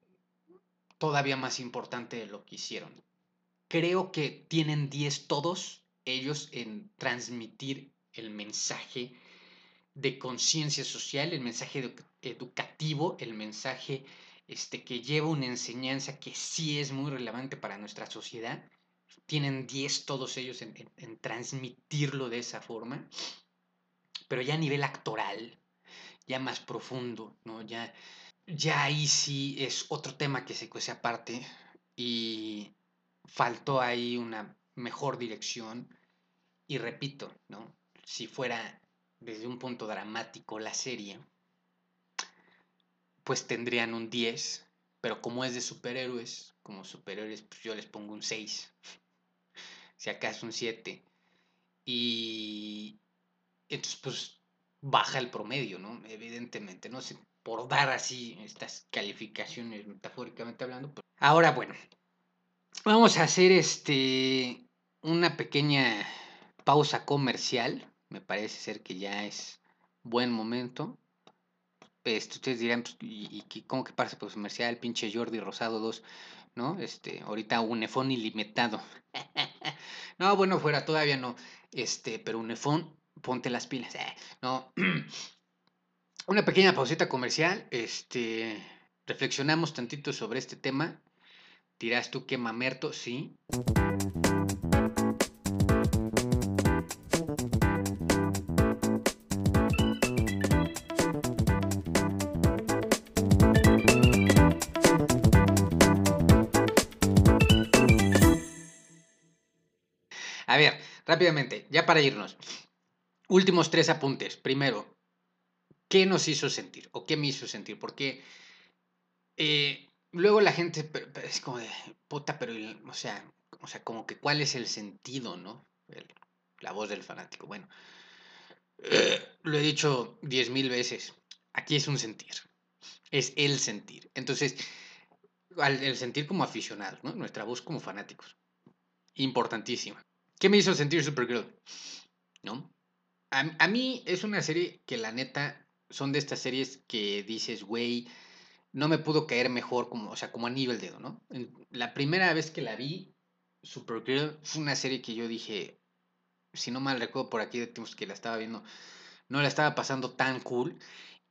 todavía más importante de lo que hicieron. Creo que tienen 10 todos ellos en transmitir el mensaje de conciencia social, el mensaje educativo, el mensaje este, que lleva una enseñanza que sí es muy relevante para nuestra sociedad. Tienen 10 todos ellos en, transmitirlo de esa forma, pero ya a nivel actoral, ya más profundo, ¿no? Ya, ya ahí sí es otro tema que se cuece aparte y faltó ahí una mejor dirección. Y repito, ¿no? Si fuera desde un punto dramático la serie, pues tendrían un 10, pero como es de superhéroes, como superhéroes, pues yo les pongo un 6, si acaso un 7. Y entonces, pues baja el promedio, ¿no? Evidentemente, ¿no? por dar así estas calificaciones metafóricamente hablando. Pues. Ahora, bueno, vamos a hacer este una pequeña pausa comercial. Me parece ser que ya es buen momento. Este, ustedes dirán, pues, ¿y, y cómo que pasa pues comercial? Pinche Jordi Rosado 2, ¿no? Este, ahorita un efón ilimitado. no, bueno, fuera, todavía no. Este, pero un efón, ponte las pilas. Eh, no. Una pequeña pausita comercial. Este, reflexionamos tantito sobre este tema. Dirás tú que mamerto, sí. Rápidamente, ya para irnos. Últimos tres apuntes. Primero, ¿qué nos hizo sentir? ¿O qué me hizo sentir? Porque eh, luego la gente es como de, puta, pero, o sea, o sea, como que cuál es el sentido, ¿no? la voz del fanático. Bueno, lo he dicho diez mil veces, aquí es un sentir, es el sentir. Entonces, el sentir como aficionados, ¿no? Nuestra voz como fanáticos. Importantísima. ¿Qué me hizo sentir Supergirl? ¿No? A, mí es una serie que la neta son de estas series que dices, güey, no me pudo caer mejor como, o sea, como anillo el dedo, ¿no? La primera vez que la vi, Supergirl, fue una serie que yo dije, si no mal recuerdo por aquí que la estaba viendo, no la estaba pasando tan cool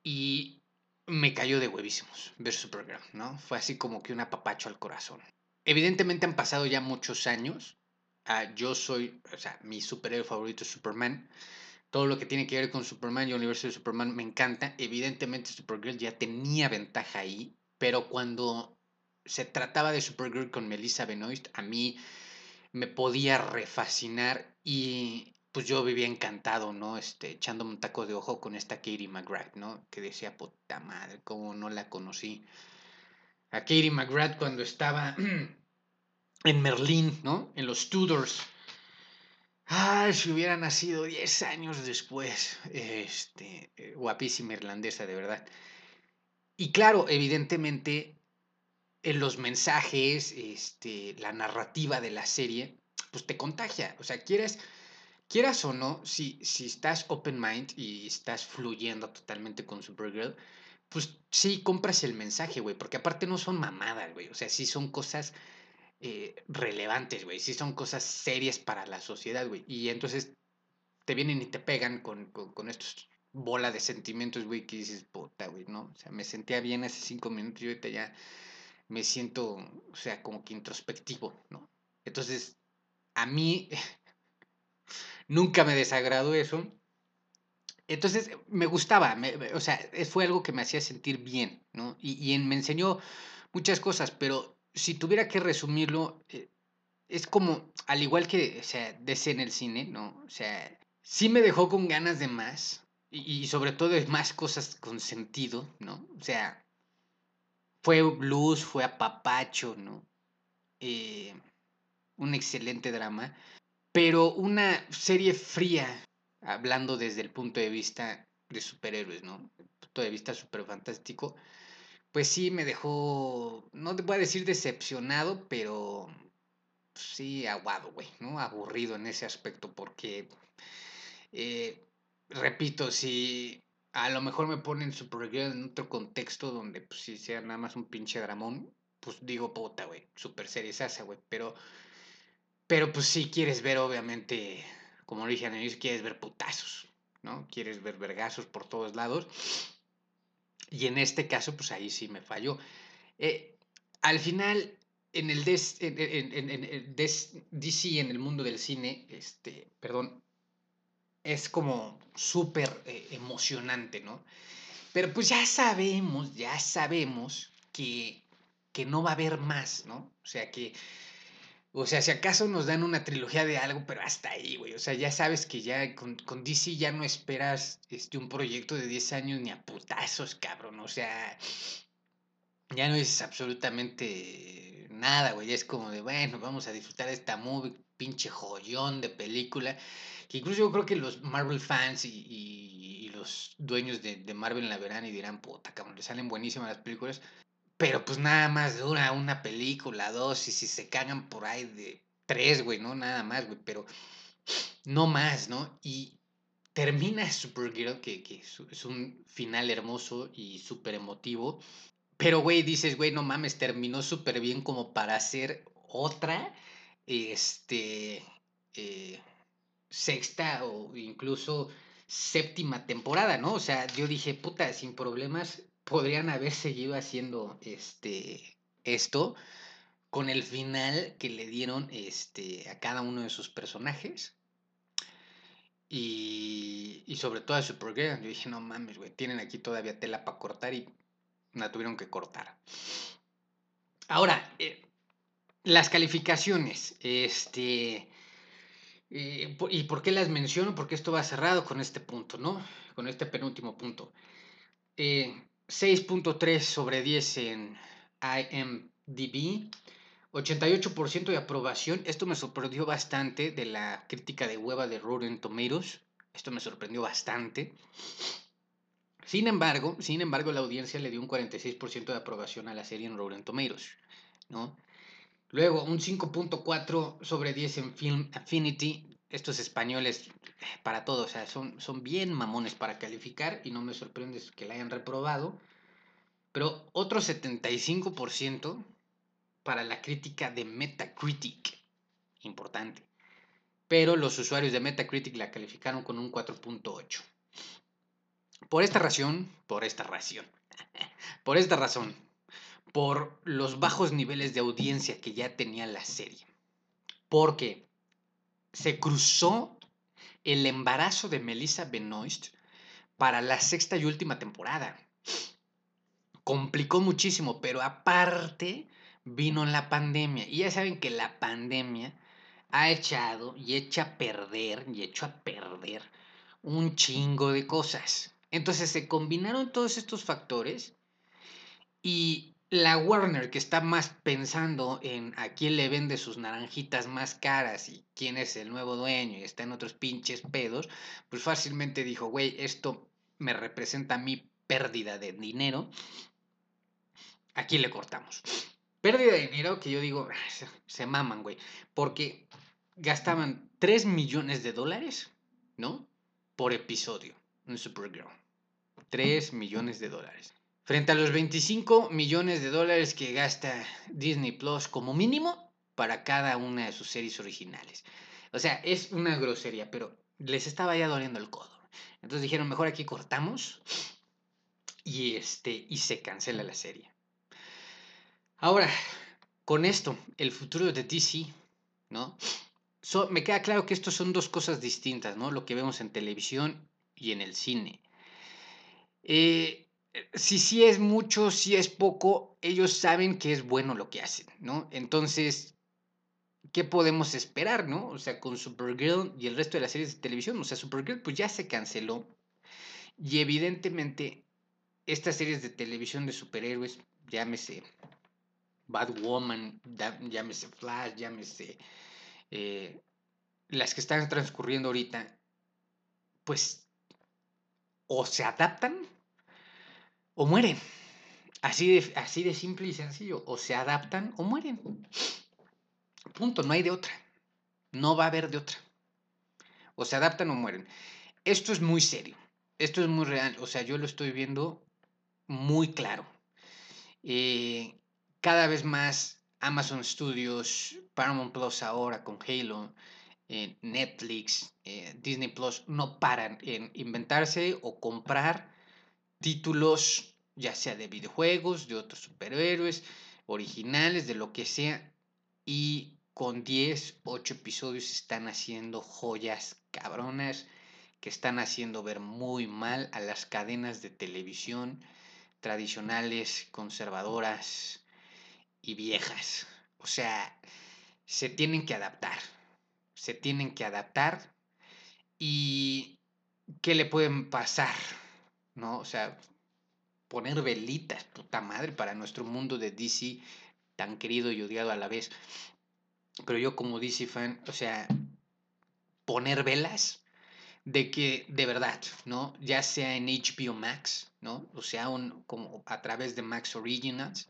y me cayó de huevísimos ver Supergirl, ¿no? Fue así como que un apapacho al corazón. Evidentemente han pasado ya muchos años. Ah, yo soy, o sea, mi superhéroe favorito es Superman todo lo que tiene que ver con Superman y el universo de Superman me encanta. Evidentemente Supergirl ya tenía ventaja ahí, pero cuando se trataba de Supergirl con Melissa Benoist, a mí me podía refascinar y pues yo vivía encantado, ¿no? Este, echándome un taco de ojo con esta Katie McGrath, ¿no? Que decía, puta madre, cómo no la conocí. A Katie McGrath cuando estaba en Merlín, ¿no? En los Tudors Ay, si hubiera nacido 10 años después. Este, eh, guapísima irlandesa, de verdad. Y claro, evidentemente, en los mensajes, este, la narrativa de la serie, pues te contagia. O sea, quieres, quieras o no, si, si estás open mind y estás fluyendo totalmente con Supergirl, pues sí compras el mensaje, güey, porque aparte no son mamadas, güey. O sea, sí son cosas eh, relevantes, güey. Sí son cosas serias para la sociedad, güey. Y entonces te vienen y te pegan con, con, estos bola de sentimientos, güey, que dices, puta, güey, ¿no? O sea, me sentía bien hace cinco minutos y ahorita ya me siento, o sea, como que introspectivo, ¿no? Entonces, a mí nunca me desagradó eso. Entonces, me gustaba, o sea, fue algo que me hacía sentir bien, ¿no? Y, y me enseñó muchas cosas, pero si tuviera que resumirlo, eh, es como, al igual que, o sea, en el cine, ¿no? O sea, sí me dejó con ganas de más y, sobre todo de más cosas con sentido, ¿no? O sea, fue blues, fue apapacho, ¿no? Eh, un excelente drama, pero una serie fría, hablando desde el punto de vista de superhéroes, ¿no? Punto de vista súper fantástico pues sí me dejó, no te voy a decir decepcionado, pero sí aguado, güey, ¿no? Aburrido en ese aspecto, porque, eh, repito, si a lo mejor me ponen Supergirl en otro contexto donde, pues, si sea nada más un pinche dramón, pues digo, puta, güey, super serie esa, güey, pero, pero pues sí quieres ver, obviamente, como lo dije en el quieres ver putazos, ¿no? Quieres ver vergazos por todos lados. Y en este caso, pues ahí sí me falló. Eh, al final, en el DC, en el mundo del cine, este, perdón, es como súper eh, emocionante, ¿no? Pero pues ya sabemos, ya sabemos que, que no va a haber más, ¿no? O sea que o sea, si acaso nos dan una trilogía de algo, pero hasta ahí, güey. O sea, ya sabes que ya con, con, DC ya no esperas este, un proyecto de 10 años ni a putazos, cabrón. O sea, ya no es absolutamente nada, güey. Ya es como de, bueno, vamos a disfrutar de esta movie, pinche joyón de película. Que incluso yo creo que los Marvel fans y, y, los dueños de, de, Marvel la verán y dirán, puta, cabrón, le salen buenísimas las películas. Pero pues nada más dura una película, dos, y si se cagan por ahí de tres, güey, ¿no? Nada más, güey, pero no más, ¿no? Y termina Supergirl, que, que es un final hermoso y súper emotivo. Pero, güey, dices, güey, no mames, terminó súper bien como para hacer otra, este, eh, sexta o incluso séptima temporada, ¿no? O sea, yo dije, puta, sin problemas, podrían haber seguido haciendo este, esto con el final que le dieron este, a cada uno de sus personajes. Y, y sobre todo a Supergirl. Yo dije, no mames, güey, tienen aquí todavía tela para cortar y la tuvieron que cortar. Ahora, eh, las calificaciones. Este. Eh, ¿Y por qué las menciono? Porque esto va cerrado con este punto, ¿no? Con este penúltimo punto. Eh, 6.3 sobre 10 en IMDb, 88% de aprobación. Esto me sorprendió bastante de la crítica de hueva de Rotten Tomatoes. Esto me sorprendió bastante. Sin embargo, sin embargo, la audiencia le dio un 46% de aprobación a la serie en Rotten Tomatoes, ¿no? Luego, un 5.4 sobre 10 en Film Affinity. Estos españoles, para todos, o sea, son, son bien mamones para calificar y no me sorprende que la hayan reprobado. Pero otro 75% para la crítica de Metacritic. Importante. Pero los usuarios de Metacritic la calificaron con un 4.8. Por esta razón, por esta razón, por esta razón, por los bajos niveles de audiencia que ya tenía la serie. Porque se cruzó el embarazo de Melissa Benoist para la sexta y última temporada. Complicó muchísimo, pero aparte vino la pandemia. Y ya saben que la pandemia ha echado y echa a perder y hecho a perder un chingo de cosas. Entonces se combinaron todos estos factores y la Warner que está más pensando en a quién le vende sus naranjitas más caras y quién es el nuevo dueño y está en otros pinches pedos, pues fácilmente dijo, güey, esto me representa mi pérdida de dinero. Aquí le cortamos. Pérdida de dinero que yo digo, ah, se, se maman, güey, porque gastaban 3 millones de dólares, ¿no? Por episodio en Supergirl. 3 millones de dólares. Frente a los 25 millones de dólares que gasta Disney Plus como mínimo para cada una de sus series originales. O sea, es una grosería, pero les estaba ya doliendo el codo. Entonces dijeron, mejor aquí cortamos y, este, y se cancela la serie. Ahora, con esto, el futuro de DC, ¿no? me queda claro que esto son dos cosas distintas, ¿no? Lo que vemos en televisión y en el cine. Eh, si sí es mucho, si es poco, ellos saben que es bueno lo que hacen, ¿no? Entonces, ¿qué podemos esperar, no? O sea, con Supergirl y el resto de las series de televisión, o sea, Supergirl pues ya se canceló y evidentemente estas series de televisión de superhéroes, llámese Batwoman, llámese Flash, llámese eh, las que están transcurriendo ahorita, pues o se adaptan o mueren. Así de, así de simple y sencillo. O se adaptan o mueren. Punto, no hay de otra. No va a haber de otra. O se adaptan o mueren. Esto es muy serio. Esto es muy real. O sea, yo lo estoy viendo muy claro. Eh, cada vez más Amazon Studios, Paramount Plus ahora con Halo, eh, Netflix, eh, Disney Plus no paran en inventarse o comprar títulos, ya sea de videojuegos, de otros superhéroes, originales, de lo que sea, y con 10, 8 episodios están haciendo joyas cabronas que están haciendo ver muy mal a las cadenas de televisión tradicionales, conservadoras y viejas. O sea, se tienen que adaptar. Se tienen que adaptar. ¿Y qué le pueden pasar? ¿No? O sea, poner velitas, puta madre, para nuestro mundo de DC tan querido y odiado a la vez. Pero yo como DC fan, o sea, poner velas de que de verdad, ¿no? Ya sea en HBO Max, ¿no? O sea, un, como a través de Max Originals,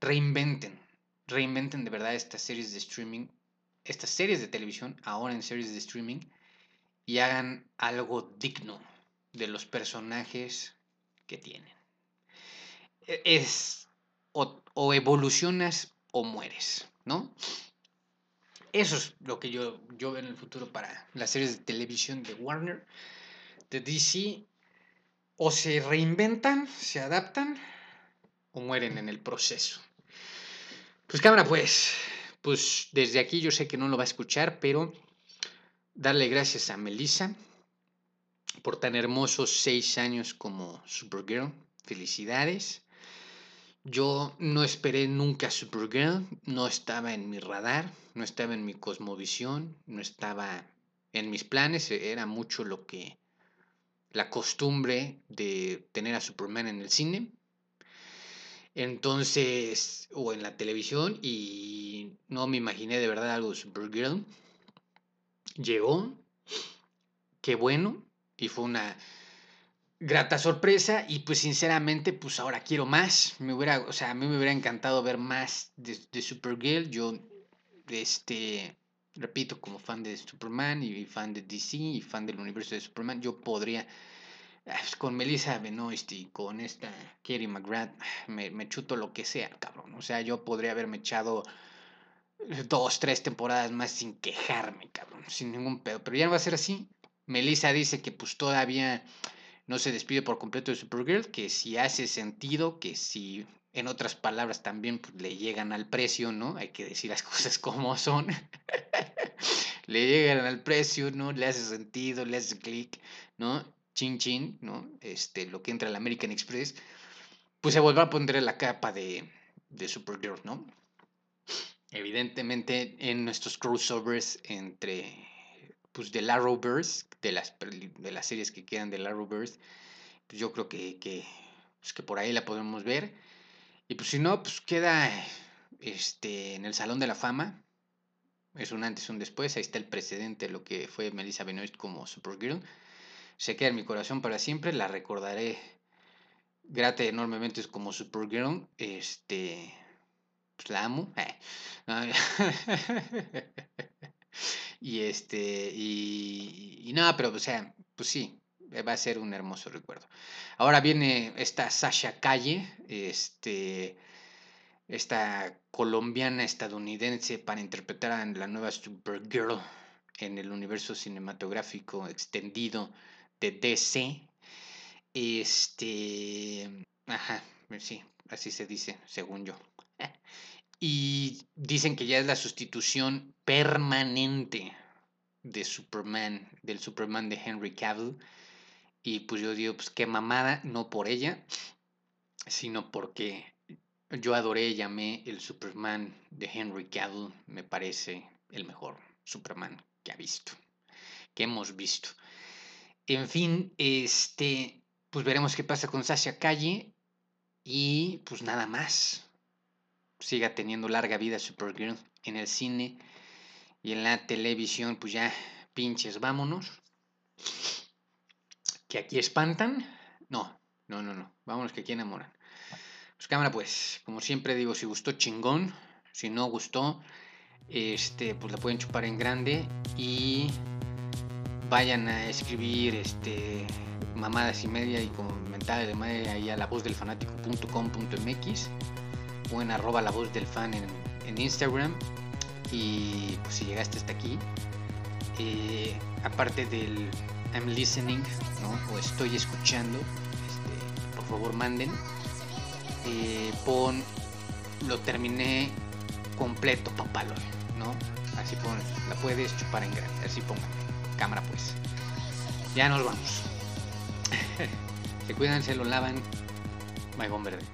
reinventen, reinventen de verdad estas series de streaming, estas series de televisión, ahora en series de streaming, y hagan algo digno, de los personajes que tienen. E, es o, evolucionas o mueres, ¿no? Eso es lo que yo, yo veo en el futuro para las series de televisión de Warner, de DC. O se reinventan, se adaptan, o mueren en el proceso. Pues cámara, pues, pues desde aquí yo sé que no lo va a escuchar, pero darle gracias a Melissa por tan hermosos seis años como Supergirl. Felicidades. Yo no esperé nunca Supergirl, no estaba en mi radar, no estaba en mi cosmovisión, no estaba en mis planes, era mucho lo que la costumbre de tener a Superman en el cine. Entonces, o en la televisión, y no me imaginé de verdad algo de Supergirl. Llegó, qué bueno, y fue una grata sorpresa y pues sinceramente pues ahora quiero más. Me hubiera o sea a mí me hubiera encantado ver más de, de Supergirl. Yo este repito como fan de Superman y fan de DC y fan del universo de Superman yo podría ah, pues, con Melissa Benoist y con esta Kerry McGrath me, me chuto lo que sea cabrón. O sea yo podría haberme echado dos tres temporadas más sin quejarme cabrón sin ningún pedo. Pero ya no va a ser así Melissa dice que pues todavía no se despide por completo de Supergirl, que si hace sentido, que si en otras palabras también pues, le llegan al precio, ¿no? Hay que decir las cosas como son. le llegan al precio, ¿no? Le hace sentido, le hace clic, ¿no? Chin chin, ¿no? Este, lo que entra al American Express, pues se vuelve a poner la capa de, de Supergirl, ¿no? Evidentemente en nuestros crossovers entre pues del Arrowverse, de las, de las series que quedan del Arrowverse, pues yo creo que, que, pues que por ahí la podemos ver. Y pues si no, pues queda este, en el Salón de la Fama. Es un antes y un después. Ahí está el precedente de lo que fue Melissa Benoist como Supergirl. Se queda en mi corazón para siempre. La recordaré grata enormemente como Supergirl. Este, pues la amo. Y este, y, y nada, pero o sea, pues sí, va a ser un hermoso recuerdo. Ahora viene esta Sasha Calle, este, esta colombiana estadounidense para interpretar a la nueva Supergirl en el universo cinematográfico extendido de DC. Este, ajá, sí, así se dice, según yo. Y dicen que ya es la sustitución permanente de Superman, del Superman de Henry Cavill. Y pues yo digo, pues qué mamada, no por ella, sino porque yo adoré y el Superman de Henry Cavill. Me parece el mejor Superman que ha visto, que hemos visto. En fin, este, pues veremos qué pasa con Sasha Calle. Y pues nada más siga teniendo larga vida Supergirl en el cine y en la televisión, pues ya pinches, vámonos. Que aquí espantan. No, no, no, no. Vámonos que aquí enamoran. Pues cámara, pues, como siempre digo, si gustó chingón, si no gustó, este, pues la pueden chupar en grande y vayan a escribir este mamadas y media y comentarios de madre ahí a la voz del fanático.com.mx o arroba la voz del fan en, Instagram. Y pues si llegaste hasta aquí, eh, aparte del I'm listening, O estoy escuchando, este, por favor manden. Eh, pon, lo terminé completo, papalo, ¿no? Así pon, la puedes chupar en grande, así pongan. Cámara pues. Ya nos vamos. se cuidan, se lo lavan. Maigón verde.